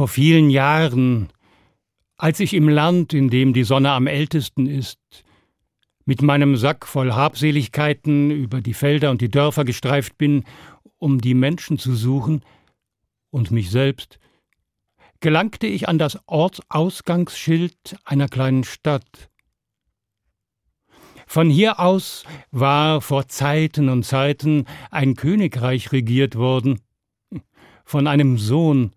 Vor vielen Jahren, als ich im Land, in dem die Sonne am ältesten ist, mit meinem Sack voll Habseligkeiten über die Felder und die Dörfer gestreift bin, um die Menschen zu suchen und mich selbst, gelangte ich an das Ortsausgangsschild einer kleinen Stadt. Von hier aus war vor Zeiten und Zeiten ein Königreich regiert worden, von einem Sohn,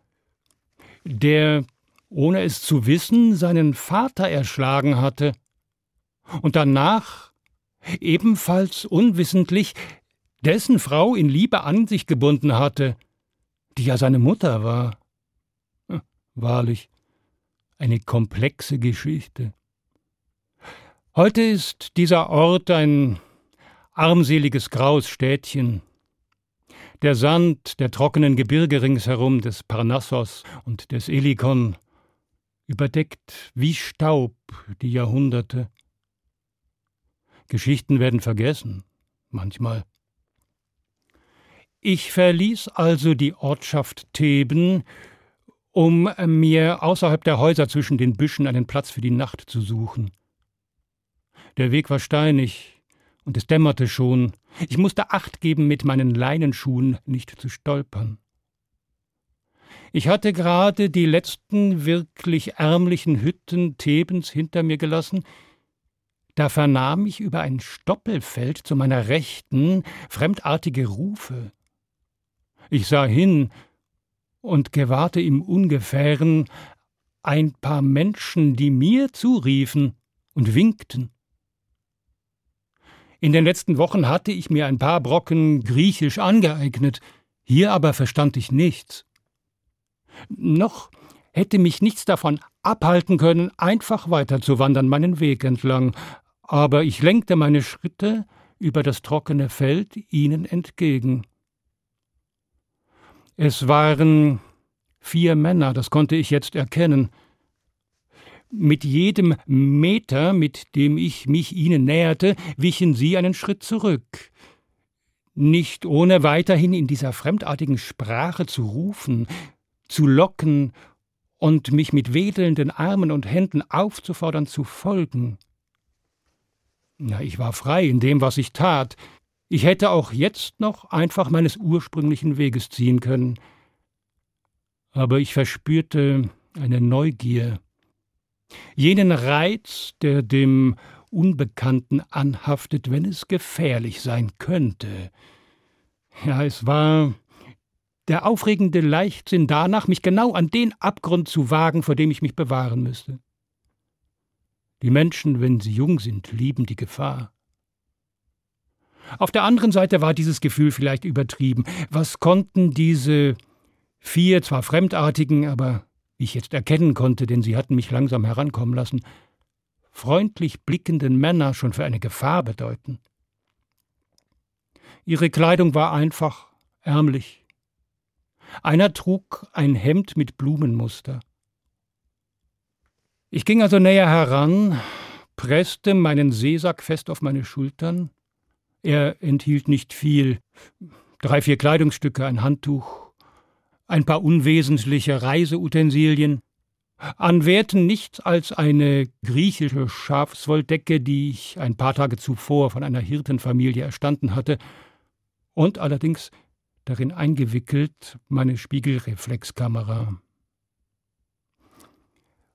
der, ohne es zu wissen, seinen Vater erschlagen hatte und danach, ebenfalls unwissentlich, dessen Frau in Liebe an sich gebunden hatte, die ja seine Mutter war. Hm, wahrlich, eine komplexe Geschichte. Heute ist dieser Ort ein armseliges graues Städtchen. Der Sand der trockenen Gebirge ringsherum des Parnassos und des Elikon überdeckt wie Staub die Jahrhunderte. Geschichten werden vergessen, manchmal. Ich verließ also die Ortschaft Theben, um mir außerhalb der Häuser zwischen den Büschen einen Platz für die Nacht zu suchen. Der Weg war steinig, und es dämmerte schon. Ich musste Acht geben, mit meinen Leinenschuhen nicht zu stolpern. Ich hatte gerade die letzten wirklich ärmlichen Hütten Thebens hinter mir gelassen, da vernahm ich über ein Stoppelfeld zu meiner Rechten fremdartige Rufe. Ich sah hin und gewahrte im Ungefähren ein paar Menschen, die mir zuriefen und winkten. In den letzten Wochen hatte ich mir ein paar Brocken Griechisch angeeignet, hier aber verstand ich nichts. Noch hätte mich nichts davon abhalten können, einfach weiterzuwandern meinen Weg entlang, aber ich lenkte meine Schritte über das trockene Feld ihnen entgegen. Es waren vier Männer, das konnte ich jetzt erkennen. Mit jedem Meter, mit dem ich mich ihnen näherte, wichen sie einen Schritt zurück. Nicht ohne weiterhin in dieser fremdartigen Sprache zu rufen, zu locken und mich mit wedelnden Armen und Händen aufzufordern zu folgen. Ja, ich war frei in dem, was ich tat. Ich hätte auch jetzt noch einfach meines ursprünglichen Weges ziehen können. Aber ich verspürte eine Neugier. Jenen Reiz, der dem Unbekannten anhaftet, wenn es gefährlich sein könnte. Ja, es war der aufregende Leichtsinn danach, mich genau an den Abgrund zu wagen, vor dem ich mich bewahren müsste. Die Menschen, wenn sie jung sind, lieben die Gefahr. Auf der anderen Seite war dieses Gefühl vielleicht übertrieben. Was konnten diese vier, zwar fremdartigen, aber ich jetzt erkennen konnte, denn sie hatten mich langsam herankommen lassen, freundlich blickenden Männer schon für eine Gefahr bedeuten? Ihre Kleidung war einfach, ärmlich. Einer trug ein Hemd mit Blumenmuster. Ich ging also näher heran, presste meinen Seesack fest auf meine Schultern. Er enthielt nicht viel. Drei, vier Kleidungsstücke, ein Handtuch, ein paar unwesentliche Reiseutensilien. An Werten nichts als eine griechische Schafswolldecke, die ich ein paar Tage zuvor von einer Hirtenfamilie erstanden hatte, und allerdings darin eingewickelt meine Spiegelreflexkamera.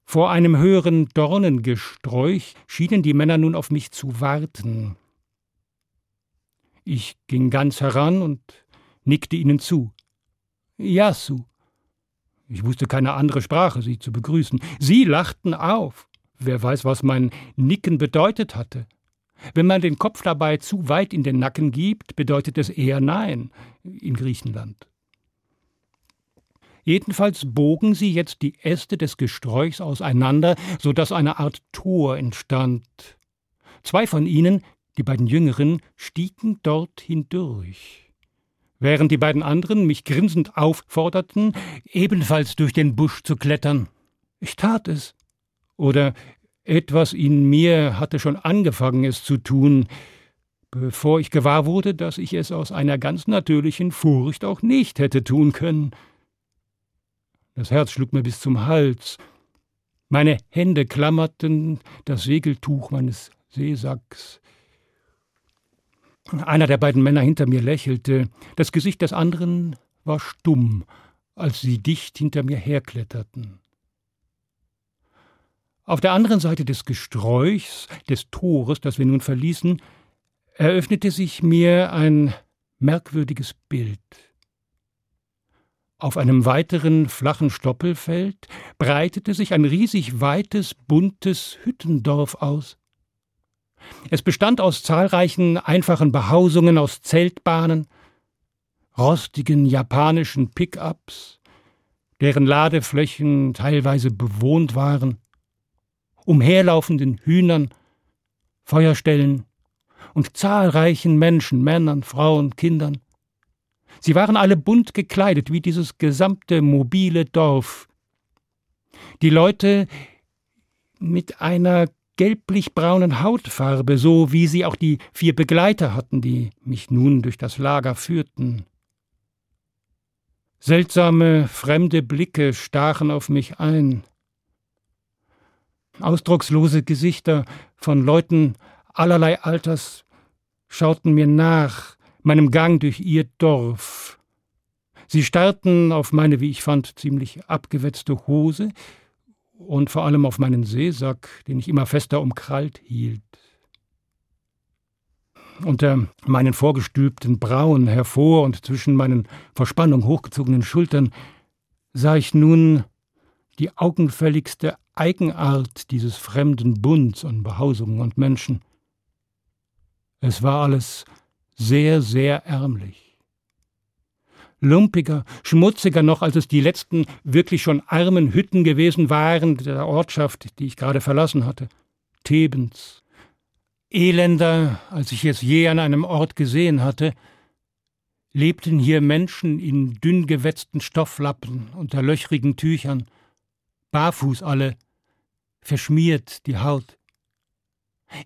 Vor einem höheren Dornengesträuch schienen die Männer nun auf mich zu warten. Ich ging ganz heran und nickte ihnen zu. Yasu. Ich wusste keine andere Sprache, sie zu begrüßen. Sie lachten auf. Wer weiß, was mein Nicken bedeutet hatte. Wenn man den Kopf dabei zu weit in den Nacken gibt, bedeutet es eher Nein in Griechenland. Jedenfalls bogen sie jetzt die Äste des Gesträuchs auseinander, so dass eine Art Tor entstand. Zwei von ihnen, die beiden Jüngeren, stiegen dort hindurch. Während die beiden anderen mich grinsend aufforderten, ebenfalls durch den Busch zu klettern. Ich tat es. Oder etwas in mir hatte schon angefangen, es zu tun, bevor ich gewahr wurde, dass ich es aus einer ganz natürlichen Furcht auch nicht hätte tun können. Das Herz schlug mir bis zum Hals. Meine Hände klammerten das Segeltuch meines Seesacks. Einer der beiden Männer hinter mir lächelte. Das Gesicht des anderen war stumm, als sie dicht hinter mir herkletterten. Auf der anderen Seite des Gesträuchs, des Tores, das wir nun verließen, eröffnete sich mir ein merkwürdiges Bild. Auf einem weiteren flachen Stoppelfeld breitete sich ein riesig weites, buntes Hüttendorf aus. Es bestand aus zahlreichen einfachen Behausungen, aus Zeltbahnen, rostigen japanischen Pickups, deren Ladeflächen teilweise bewohnt waren, umherlaufenden Hühnern, Feuerstellen und zahlreichen Menschen, Männern, Frauen, Kindern. Sie waren alle bunt gekleidet wie dieses gesamte mobile Dorf. Die Leute mit einer gelblich-braunen Hautfarbe, so wie sie auch die vier Begleiter hatten, die mich nun durch das Lager führten. Seltsame, fremde Blicke stachen auf mich ein. Ausdruckslose Gesichter von Leuten allerlei Alters schauten mir nach, meinem Gang durch ihr Dorf. Sie starrten auf meine, wie ich fand, ziemlich abgewetzte Hose und vor allem auf meinen Seesack, den ich immer fester umkrallt hielt. Unter meinen vorgestülpten Brauen hervor und zwischen meinen vor Spannung hochgezogenen Schultern sah ich nun die augenfälligste Eigenart dieses fremden Bunds an Behausungen und Menschen. Es war alles sehr, sehr ärmlich. Lumpiger, schmutziger noch, als es die letzten wirklich schon armen Hütten gewesen waren der Ortschaft, die ich gerade verlassen hatte. Thebens. Elender, als ich es je an einem Ort gesehen hatte, lebten hier Menschen in dünn gewetzten Stofflappen unter löchrigen Tüchern, barfuß alle, verschmiert die Haut.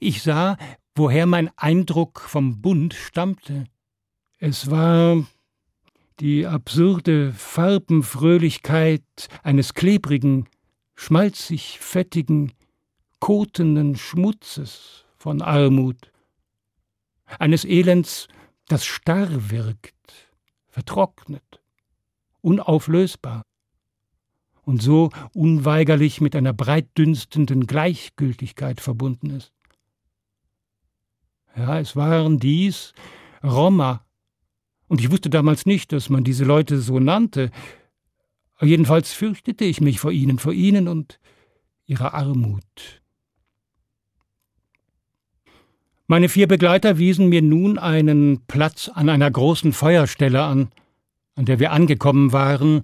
Ich sah, woher mein Eindruck vom Bund stammte. Es war die absurde Farbenfröhlichkeit eines klebrigen, schmalzig fettigen, kotenden Schmutzes von Armut, eines Elends, das starr wirkt, vertrocknet, unauflösbar und so unweigerlich mit einer breitdünstenden Gleichgültigkeit verbunden ist. Ja, es waren dies Roma, und ich wusste damals nicht, dass man diese Leute so nannte. Jedenfalls fürchtete ich mich vor ihnen, vor ihnen und ihrer Armut. Meine vier Begleiter wiesen mir nun einen Platz an einer großen Feuerstelle an, an der wir angekommen waren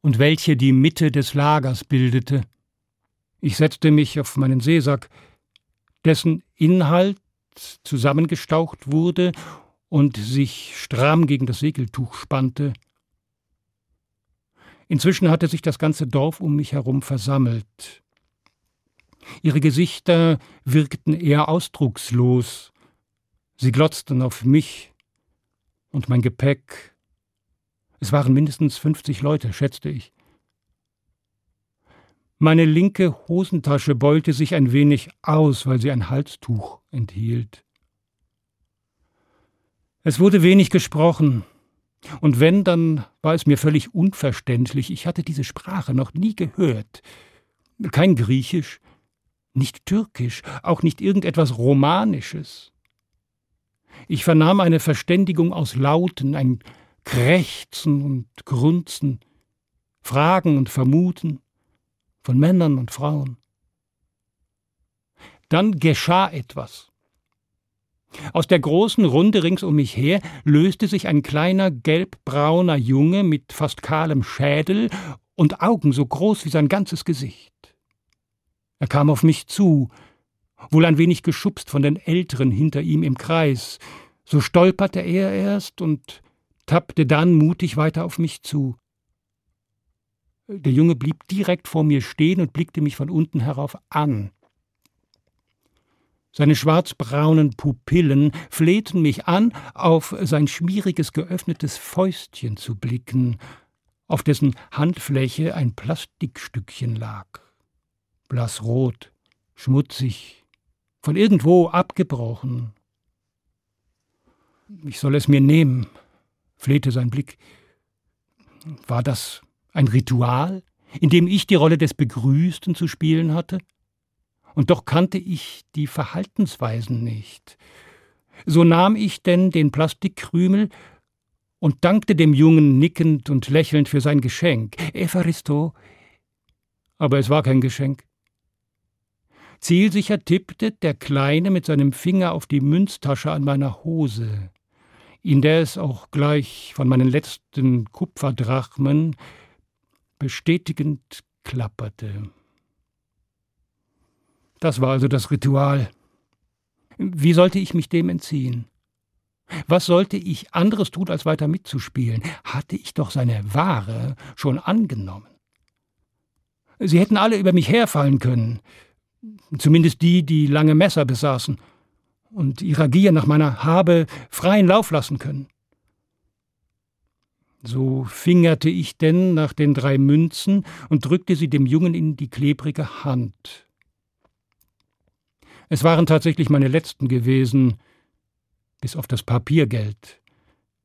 und welche die Mitte des Lagers bildete. Ich setzte mich auf meinen Seesack, dessen Inhalt zusammengestaucht wurde und sich stramm gegen das Segeltuch spannte. Inzwischen hatte sich das ganze Dorf um mich herum versammelt. Ihre Gesichter wirkten eher ausdruckslos. Sie glotzten auf mich und mein Gepäck. Es waren mindestens fünfzig Leute, schätzte ich. Meine linke Hosentasche beulte sich ein wenig aus, weil sie ein Halstuch enthielt. Es wurde wenig gesprochen, und wenn, dann war es mir völlig unverständlich. Ich hatte diese Sprache noch nie gehört. Kein Griechisch, nicht Türkisch, auch nicht irgendetwas Romanisches. Ich vernahm eine Verständigung aus Lauten, ein Krächzen und Grunzen, Fragen und Vermuten von Männern und Frauen. Dann geschah etwas. Aus der großen Runde rings um mich her löste sich ein kleiner gelbbrauner Junge mit fast kahlem Schädel und Augen so groß wie sein ganzes Gesicht. Er kam auf mich zu, wohl ein wenig geschubst von den Älteren hinter ihm im Kreis. So stolperte er erst und tappte dann mutig weiter auf mich zu. Der Junge blieb direkt vor mir stehen und blickte mich von unten herauf an. Seine schwarzbraunen Pupillen flehten mich an, auf sein schmieriges geöffnetes Fäustchen zu blicken, auf dessen Handfläche ein Plastikstückchen lag. Blassrot, schmutzig, von irgendwo abgebrochen. Ich soll es mir nehmen, flehte sein Blick. War das ein Ritual, in dem ich die Rolle des Begrüßten zu spielen hatte? Und doch kannte ich die Verhaltensweisen nicht. So nahm ich denn den Plastikkrümel und dankte dem Jungen nickend und lächelnd für sein Geschenk. Evaristo. Aber es war kein Geschenk. Zielsicher tippte der Kleine mit seinem Finger auf die Münztasche an meiner Hose, in der es auch gleich von meinen letzten Kupferdrachmen bestätigend klapperte. Das war also das Ritual. Wie sollte ich mich dem entziehen? Was sollte ich anderes tun, als weiter mitzuspielen? Hatte ich doch seine Ware schon angenommen. Sie hätten alle über mich herfallen können, zumindest die, die lange Messer besaßen und ihrer Gier nach meiner Habe freien Lauf lassen können. So fingerte ich denn nach den drei Münzen und drückte sie dem Jungen in die klebrige Hand. Es waren tatsächlich meine letzten gewesen, bis auf das Papiergeld,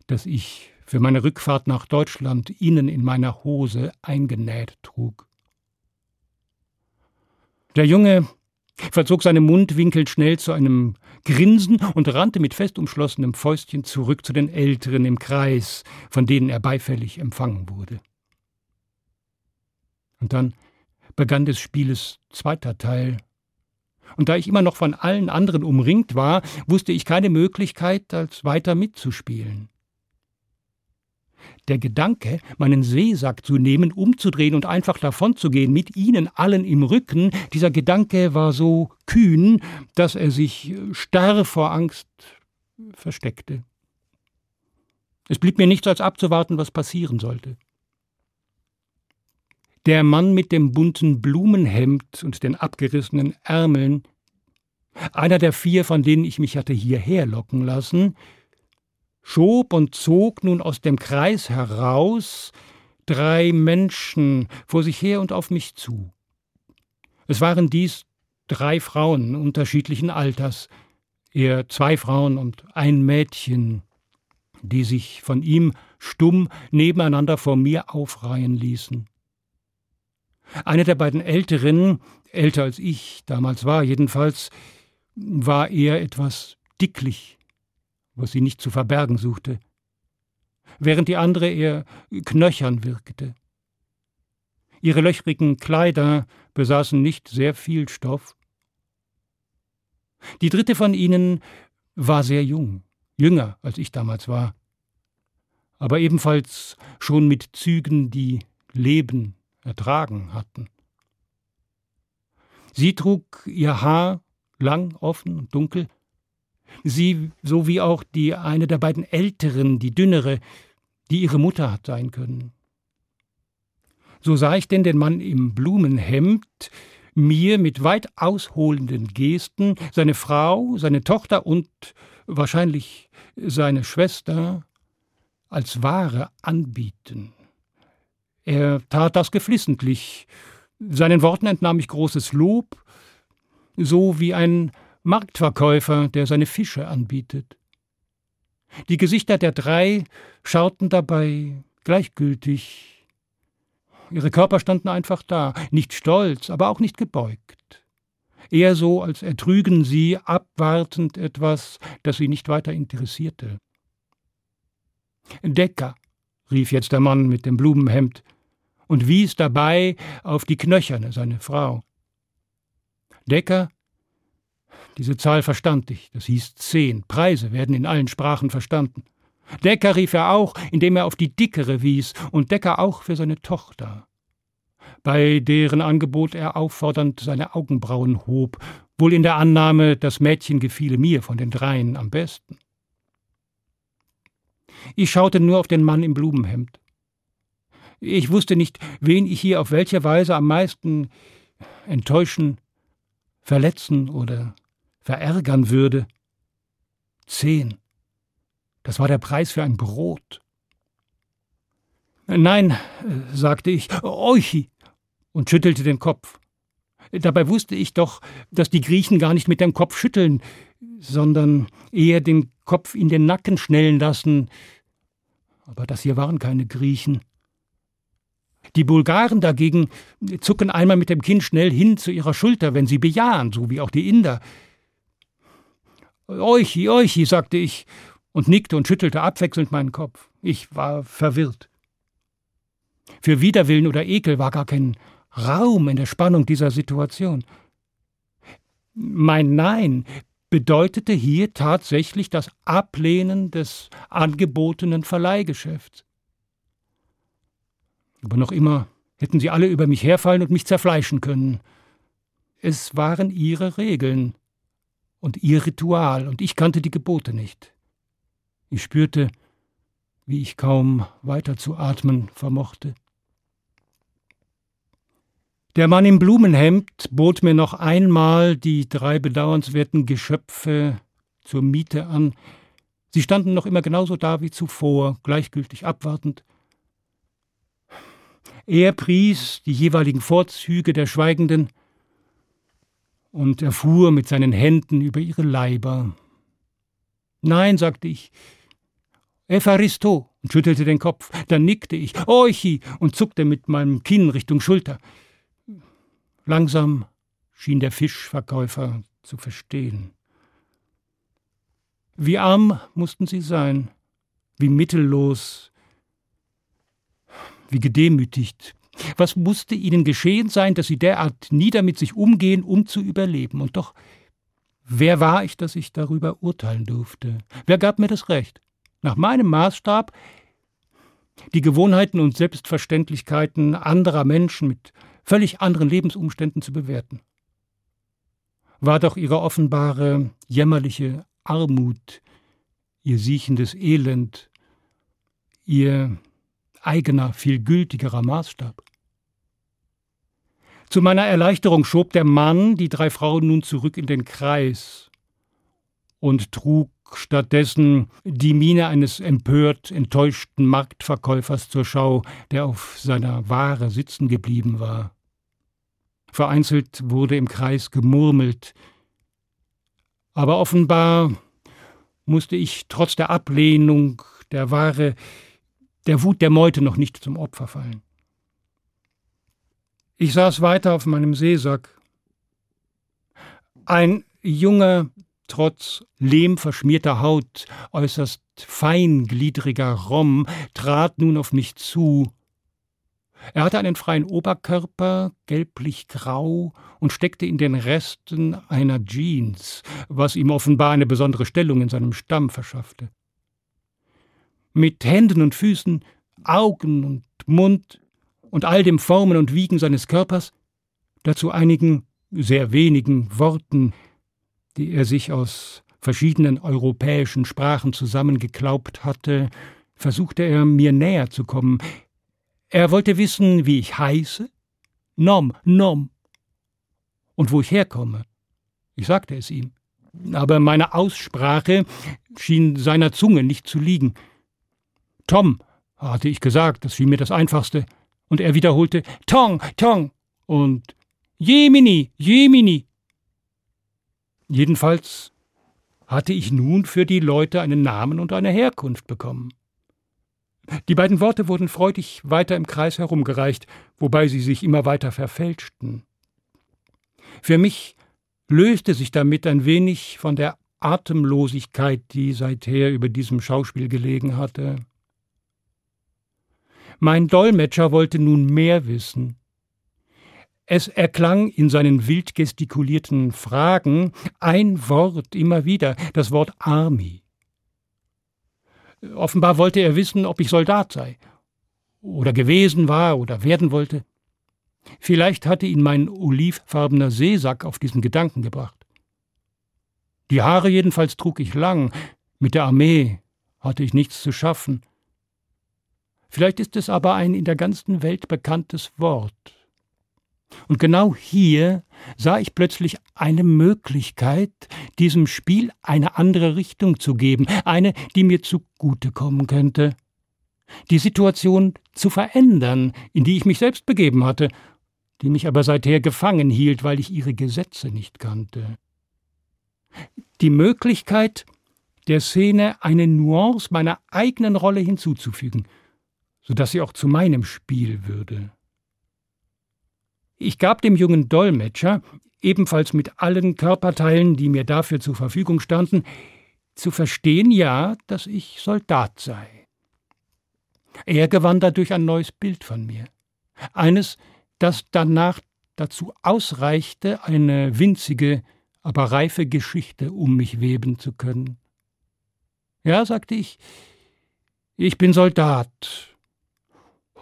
das ich für meine Rückfahrt nach Deutschland innen in meiner Hose eingenäht trug. Der Junge verzog seine Mundwinkel schnell zu einem Grinsen und rannte mit fest umschlossenem Fäustchen zurück zu den Älteren im Kreis, von denen er beifällig empfangen wurde. Und dann begann des Spieles zweiter Teil, und da ich immer noch von allen anderen umringt war, wusste ich keine Möglichkeit, als weiter mitzuspielen. Der Gedanke, meinen Seesack zu nehmen, umzudrehen und einfach davonzugehen, mit ihnen allen im Rücken, dieser Gedanke war so kühn, dass er sich starr vor Angst versteckte. Es blieb mir nichts als abzuwarten, was passieren sollte. Der Mann mit dem bunten Blumenhemd und den abgerissenen Ärmeln, einer der vier, von denen ich mich hatte hierher locken lassen, schob und zog nun aus dem Kreis heraus drei Menschen vor sich her und auf mich zu. Es waren dies drei Frauen unterschiedlichen Alters, eher zwei Frauen und ein Mädchen, die sich von ihm stumm nebeneinander vor mir aufreihen ließen. Eine der beiden Älteren, älter als ich damals war jedenfalls, war eher etwas dicklich, was sie nicht zu verbergen suchte, während die andere eher knöchern wirkte. Ihre löchrigen Kleider besaßen nicht sehr viel Stoff. Die dritte von ihnen war sehr jung, jünger als ich damals war, aber ebenfalls schon mit Zügen, die Leben ertragen hatten. Sie trug ihr Haar lang, offen und dunkel. Sie, so wie auch die eine der beiden Älteren, die dünnere, die ihre Mutter hat sein können. So sah ich denn den Mann im Blumenhemd mir mit weit ausholenden Gesten seine Frau, seine Tochter und wahrscheinlich seine Schwester als Ware anbieten. Er tat das geflissentlich. Seinen Worten entnahm ich großes Lob, so wie ein Marktverkäufer, der seine Fische anbietet. Die Gesichter der drei schauten dabei gleichgültig. Ihre Körper standen einfach da, nicht stolz, aber auch nicht gebeugt. Eher so, als ertrügen sie abwartend etwas, das sie nicht weiter interessierte. Decker, rief jetzt der Mann mit dem Blumenhemd und wies dabei auf die Knöcherne, seine Frau. Decker, diese Zahl verstand ich, das hieß zehn, Preise werden in allen Sprachen verstanden. Decker rief er auch, indem er auf die dickere wies, und Decker auch für seine Tochter, bei deren Angebot er auffordernd seine Augenbrauen hob, wohl in der Annahme, das Mädchen gefiele mir von den dreien am besten. Ich schaute nur auf den Mann im Blumenhemd. Ich wusste nicht, wen ich hier auf welche Weise am meisten enttäuschen, verletzen oder verärgern würde. Zehn. Das war der Preis für ein Brot. Nein, sagte ich, Euchi, und schüttelte den Kopf. Dabei wusste ich doch, dass die Griechen gar nicht mit dem Kopf schütteln, sondern eher den Kopf in den Nacken schnellen lassen. Aber das hier waren keine Griechen. Die Bulgaren dagegen zucken einmal mit dem Kinn schnell hin zu ihrer Schulter, wenn sie bejahen, so wie auch die Inder. Euchi, Euchi, sagte ich und nickte und schüttelte abwechselnd meinen Kopf. Ich war verwirrt. Für Widerwillen oder Ekel war gar kein Raum in der Spannung dieser Situation. Mein Nein bedeutete hier tatsächlich das Ablehnen des angebotenen Verleihgeschäfts. Aber noch immer hätten sie alle über mich herfallen und mich zerfleischen können. Es waren ihre Regeln und ihr Ritual, und ich kannte die Gebote nicht. Ich spürte, wie ich kaum weiter zu atmen vermochte. Der Mann im Blumenhemd bot mir noch einmal die drei bedauernswerten Geschöpfe zur Miete an. Sie standen noch immer genauso da wie zuvor, gleichgültig abwartend. Er pries die jeweiligen Vorzüge der Schweigenden und erfuhr mit seinen Händen über ihre Leiber. Nein, sagte ich, Epharisto, und schüttelte den Kopf. Dann nickte ich, Orchi, und zuckte mit meinem Kinn Richtung Schulter. Langsam schien der Fischverkäufer zu verstehen. Wie arm mussten sie sein, wie mittellos, wie gedemütigt. Was musste ihnen geschehen sein, dass sie derart nieder mit sich umgehen, um zu überleben? Und doch, wer war ich, dass ich darüber urteilen durfte? Wer gab mir das Recht? Nach meinem Maßstab die Gewohnheiten und Selbstverständlichkeiten anderer Menschen mit völlig anderen Lebensumständen zu bewerten. War doch ihre offenbare, jämmerliche Armut, ihr siechendes Elend, ihr eigener, viel gültigerer Maßstab. Zu meiner Erleichterung schob der Mann die drei Frauen nun zurück in den Kreis und trug stattdessen die Miene eines empört enttäuschten Marktverkäufers zur Schau, der auf seiner Ware sitzen geblieben war. Vereinzelt wurde im Kreis gemurmelt, aber offenbar musste ich trotz der Ablehnung der Ware der Wut der Meute noch nicht zum Opfer fallen. Ich saß weiter auf meinem Seesack. Ein junger, trotz lehmverschmierter Haut äußerst feingliedriger Rom trat nun auf mich zu. Er hatte einen freien Oberkörper, gelblich-grau, und steckte in den Resten einer Jeans, was ihm offenbar eine besondere Stellung in seinem Stamm verschaffte. Mit Händen und Füßen, Augen und Mund und all dem Formen und Wiegen seines Körpers, dazu einigen sehr wenigen Worten, die er sich aus verschiedenen europäischen Sprachen zusammengeklaubt hatte, versuchte er mir näher zu kommen. Er wollte wissen, wie ich heiße, nom, nom, und wo ich herkomme. Ich sagte es ihm. Aber meine Aussprache schien seiner Zunge nicht zu liegen. Tom, hatte ich gesagt, das schien mir das Einfachste. Und er wiederholte Tong, Tong und Jemini, Jemini. Jedenfalls hatte ich nun für die Leute einen Namen und eine Herkunft bekommen. Die beiden Worte wurden freudig weiter im Kreis herumgereicht, wobei sie sich immer weiter verfälschten. Für mich löste sich damit ein wenig von der Atemlosigkeit, die seither über diesem Schauspiel gelegen hatte. Mein Dolmetscher wollte nun mehr wissen. Es erklang in seinen wild gestikulierten Fragen ein Wort immer wieder, das Wort Army. Offenbar wollte er wissen, ob ich Soldat sei, oder gewesen war oder werden wollte. Vielleicht hatte ihn mein olivfarbener Seesack auf diesen Gedanken gebracht. Die Haare jedenfalls trug ich lang, mit der Armee hatte ich nichts zu schaffen. Vielleicht ist es aber ein in der ganzen Welt bekanntes Wort, und genau hier sah ich plötzlich eine Möglichkeit, diesem Spiel eine andere Richtung zu geben, eine, die mir zugute kommen könnte. die Situation zu verändern, in die ich mich selbst begeben hatte, die mich aber seither gefangen hielt, weil ich ihre Gesetze nicht kannte. Die Möglichkeit, der Szene eine Nuance meiner eigenen Rolle hinzuzufügen, so dass sie auch zu meinem Spiel würde. Ich gab dem jungen Dolmetscher, ebenfalls mit allen Körperteilen, die mir dafür zur Verfügung standen, zu verstehen ja, dass ich Soldat sei. Er gewann dadurch ein neues Bild von mir. Eines, das danach dazu ausreichte, eine winzige, aber reife Geschichte um mich weben zu können. Ja, sagte ich, ich bin Soldat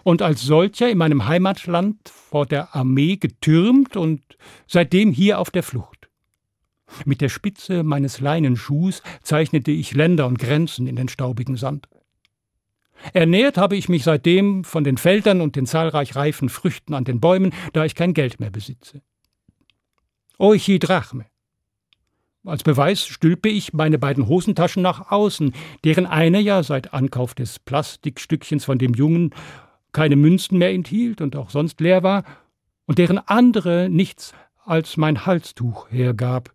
und als solcher in meinem Heimatland vor der Armee getürmt und seitdem hier auf der Flucht. Mit der Spitze meines Leinenschuhs zeichnete ich Länder und Grenzen in den staubigen Sand. Ernährt habe ich mich seitdem von den Feldern und den zahlreich reifen Früchten an den Bäumen, da ich kein Geld mehr besitze. Oichi Drachme. Als Beweis stülpe ich meine beiden Hosentaschen nach außen, deren eine ja seit Ankauf des Plastikstückchens von dem Jungen keine Münzen mehr enthielt und auch sonst leer war, und deren andere nichts als mein Halstuch hergab.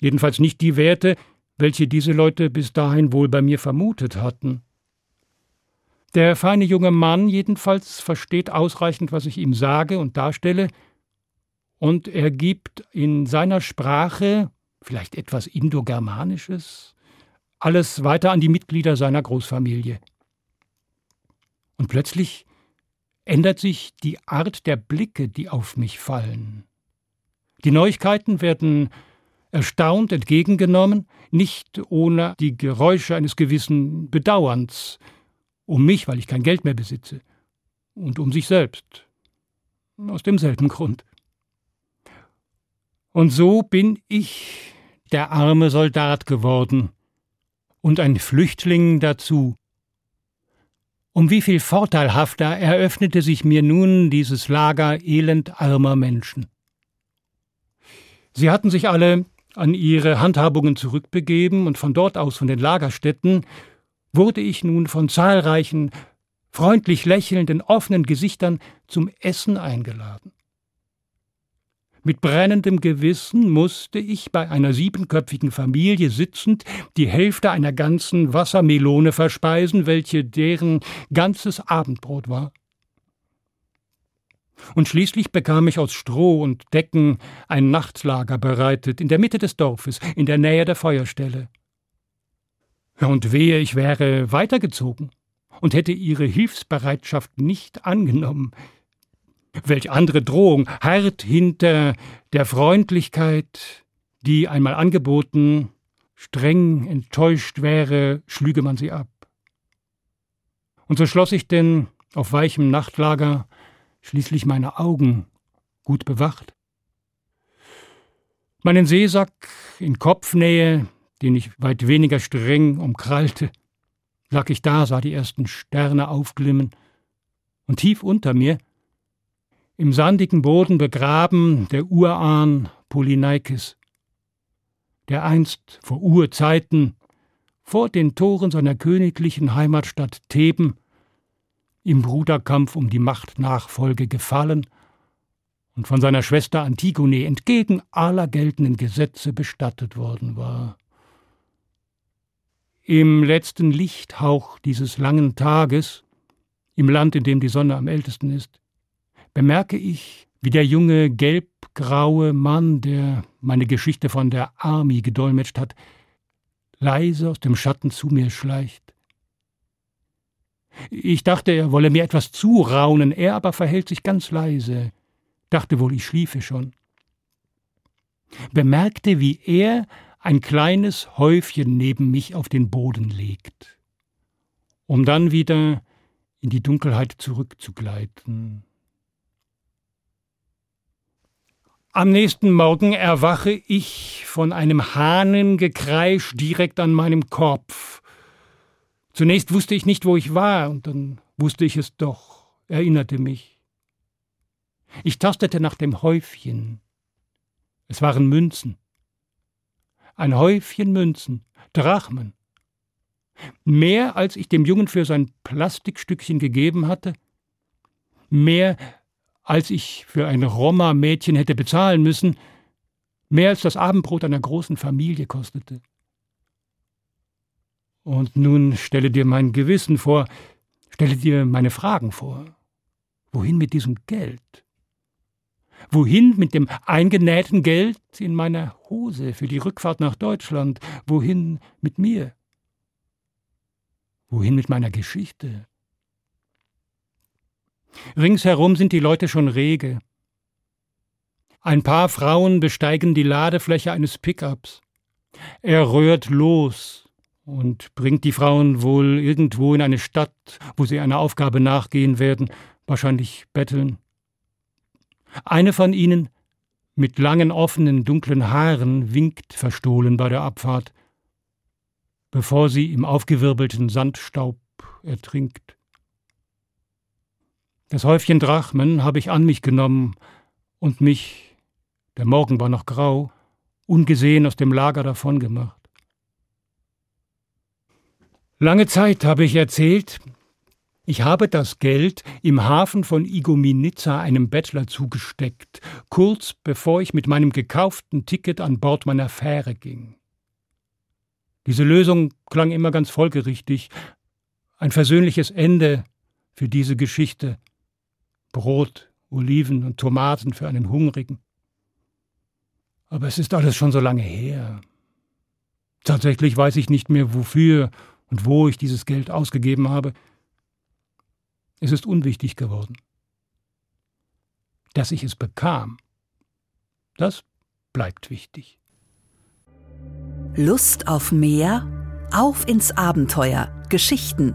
Jedenfalls nicht die Werte, welche diese Leute bis dahin wohl bei mir vermutet hatten. Der feine junge Mann jedenfalls versteht ausreichend, was ich ihm sage und darstelle, und er gibt in seiner Sprache, vielleicht etwas Indogermanisches, alles weiter an die Mitglieder seiner Großfamilie. Und plötzlich ändert sich die Art der Blicke, die auf mich fallen. Die Neuigkeiten werden erstaunt entgegengenommen, nicht ohne die Geräusche eines gewissen Bedauerns, um mich, weil ich kein Geld mehr besitze, und um sich selbst, aus demselben Grund. Und so bin ich der arme Soldat geworden und ein Flüchtling dazu, um wie viel vorteilhafter eröffnete sich mir nun dieses Lager elendarmer Menschen. Sie hatten sich alle an ihre Handhabungen zurückbegeben, und von dort aus von den Lagerstätten wurde ich nun von zahlreichen, freundlich lächelnden, offenen Gesichtern zum Essen eingeladen. Mit brennendem Gewissen musste ich bei einer siebenköpfigen Familie sitzend die Hälfte einer ganzen Wassermelone verspeisen, welche deren ganzes Abendbrot war. Und schließlich bekam ich aus Stroh und Decken ein Nachtlager bereitet, in der Mitte des Dorfes, in der Nähe der Feuerstelle. Und wehe, ich wäre weitergezogen und hätte ihre Hilfsbereitschaft nicht angenommen, Welch andere Drohung, hart hinter der Freundlichkeit, die einmal angeboten, streng enttäuscht wäre, schlüge man sie ab. Und so schloss ich denn auf weichem Nachtlager schließlich meine Augen, gut bewacht. Meinen Seesack in Kopfnähe, den ich weit weniger streng umkrallte, lag ich da, sah die ersten Sterne aufglimmen, und tief unter mir im sandigen Boden begraben der Urahn Polyneikes, der einst vor Urzeiten vor den Toren seiner königlichen Heimatstadt Theben im Bruderkampf um die Machtnachfolge gefallen und von seiner Schwester Antigone entgegen aller geltenden Gesetze bestattet worden war. Im letzten Lichthauch dieses langen Tages, im Land, in dem die Sonne am ältesten ist, bemerke ich, wie der junge gelbgraue Mann, der meine Geschichte von der Army gedolmetscht hat, leise aus dem Schatten zu mir schleicht. Ich dachte, er wolle mir etwas zuraunen, er aber verhält sich ganz leise, dachte wohl, ich schliefe schon. Bemerkte, wie er ein kleines Häufchen neben mich auf den Boden legt, um dann wieder in die Dunkelheit zurückzugleiten. Am nächsten Morgen erwache ich von einem Hahnengekreisch direkt an meinem Kopf. Zunächst wusste ich nicht, wo ich war, und dann wusste ich es doch, erinnerte mich. Ich tastete nach dem Häufchen. Es waren Münzen. Ein Häufchen Münzen, Drachmen. Mehr als ich dem Jungen für sein Plastikstückchen gegeben hatte? Mehr als ich für ein Roma-Mädchen hätte bezahlen müssen? Mehr als das Abendbrot einer großen Familie kostete? Und nun stelle dir mein Gewissen vor, stelle dir meine Fragen vor. Wohin mit diesem Geld? Wohin mit dem eingenähten Geld in meiner Hose für die Rückfahrt nach Deutschland? Wohin mit mir? Wohin mit meiner Geschichte? Ringsherum sind die Leute schon rege. Ein paar Frauen besteigen die Ladefläche eines Pickups. Er rührt los und bringt die Frauen wohl irgendwo in eine Stadt, wo sie einer Aufgabe nachgehen werden, wahrscheinlich betteln. Eine von ihnen, mit langen offenen dunklen Haaren, winkt verstohlen bei der Abfahrt bevor sie im aufgewirbelten Sandstaub ertrinkt. Das Häufchen Drachmen habe ich an mich genommen und mich, der Morgen war noch grau, ungesehen aus dem Lager davongemacht. Lange Zeit habe ich erzählt, ich habe das Geld im Hafen von Igominica einem Bettler zugesteckt, kurz bevor ich mit meinem gekauften Ticket an Bord meiner Fähre ging. Diese Lösung klang immer ganz folgerichtig. Ein versöhnliches Ende für diese Geschichte. Brot, Oliven und Tomaten für einen Hungrigen. Aber es ist alles schon so lange her. Tatsächlich weiß ich nicht mehr, wofür und wo ich dieses Geld ausgegeben habe. Es ist unwichtig geworden. Dass ich es bekam, das bleibt wichtig. Lust auf mehr? Auf ins Abenteuer. Geschichten.